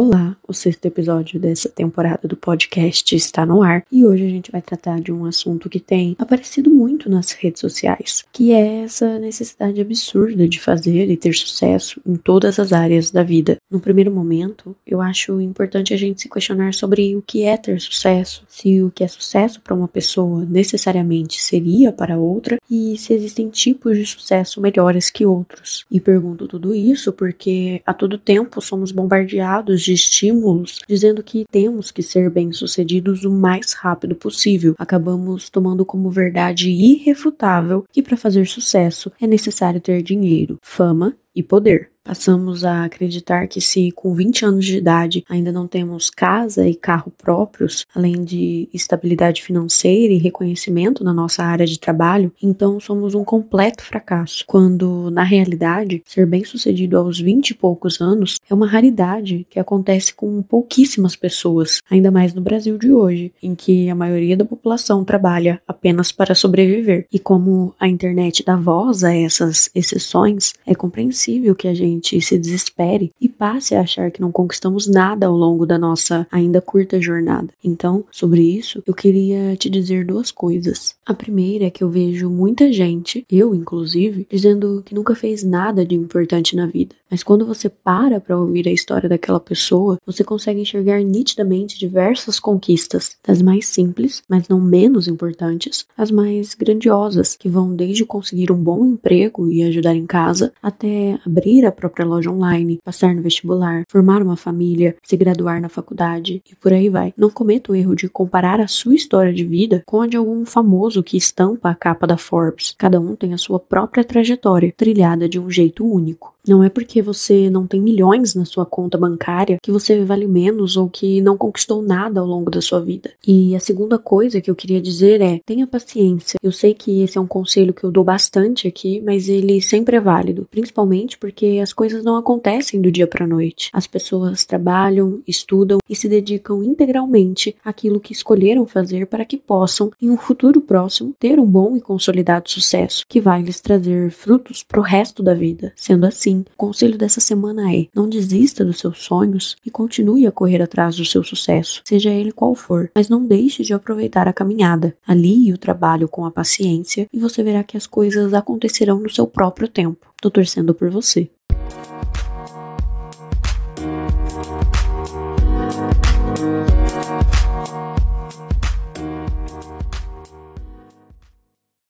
Olá, o sexto episódio dessa temporada do podcast está no ar e hoje a gente vai tratar de um assunto que tem aparecido muito nas redes sociais, que é essa necessidade absurda de fazer e ter sucesso em todas as áreas da vida. No primeiro momento, eu acho importante a gente se questionar sobre o que é ter sucesso, se o que é sucesso para uma pessoa necessariamente seria para outra e se existem tipos de sucesso melhores que outros. E pergunto tudo isso porque a todo tempo somos bombardeados de estímulos estímulos dizendo que temos que ser bem-sucedidos o mais rápido possível. Acabamos tomando como verdade irrefutável que para fazer sucesso é necessário ter dinheiro, fama e poder. Passamos a acreditar que se com 20 anos de idade ainda não temos casa e carro próprios, além de estabilidade financeira e reconhecimento na nossa área de trabalho, então somos um completo fracasso. Quando, na realidade, ser bem-sucedido aos 20 e poucos anos é uma raridade que acontece com pouquíssimas pessoas, ainda mais no Brasil de hoje, em que a maioria da população trabalha apenas para sobreviver. E como a internet dá voz a essas exceções, é compreensível que a gente gente se desespere e passe a achar que não conquistamos nada ao longo da nossa ainda curta jornada. Então, sobre isso, eu queria te dizer duas coisas. A primeira é que eu vejo muita gente, eu inclusive, dizendo que nunca fez nada de importante na vida. Mas quando você para para ouvir a história daquela pessoa, você consegue enxergar nitidamente diversas conquistas, das mais simples, mas não menos importantes, as mais grandiosas, que vão desde conseguir um bom emprego e ajudar em casa, até abrir a própria loja online, passar no vestibular, formar uma família, se graduar na faculdade e por aí vai. Não cometa o erro de comparar a sua história de vida com a de algum famoso que estampa a capa da Forbes. Cada um tem a sua própria trajetória, trilhada de um jeito único. Não é porque você não tem milhões na sua conta bancária que você vale menos ou que não conquistou nada ao longo da sua vida. E a segunda coisa que eu queria dizer é: tenha paciência. Eu sei que esse é um conselho que eu dou bastante aqui, mas ele sempre é válido, principalmente porque as coisas não acontecem do dia para noite. As pessoas trabalham, estudam e se dedicam integralmente àquilo que escolheram fazer para que possam, em um futuro próximo, ter um bom e consolidado sucesso que vai lhes trazer frutos pro resto da vida. Sendo assim, o conselho dessa semana é: não desista dos seus sonhos e continue a correr atrás do seu sucesso, seja ele qual for, mas não deixe de aproveitar a caminhada. Alie o trabalho com a paciência e você verá que as coisas acontecerão no seu próprio tempo. Tô torcendo por você.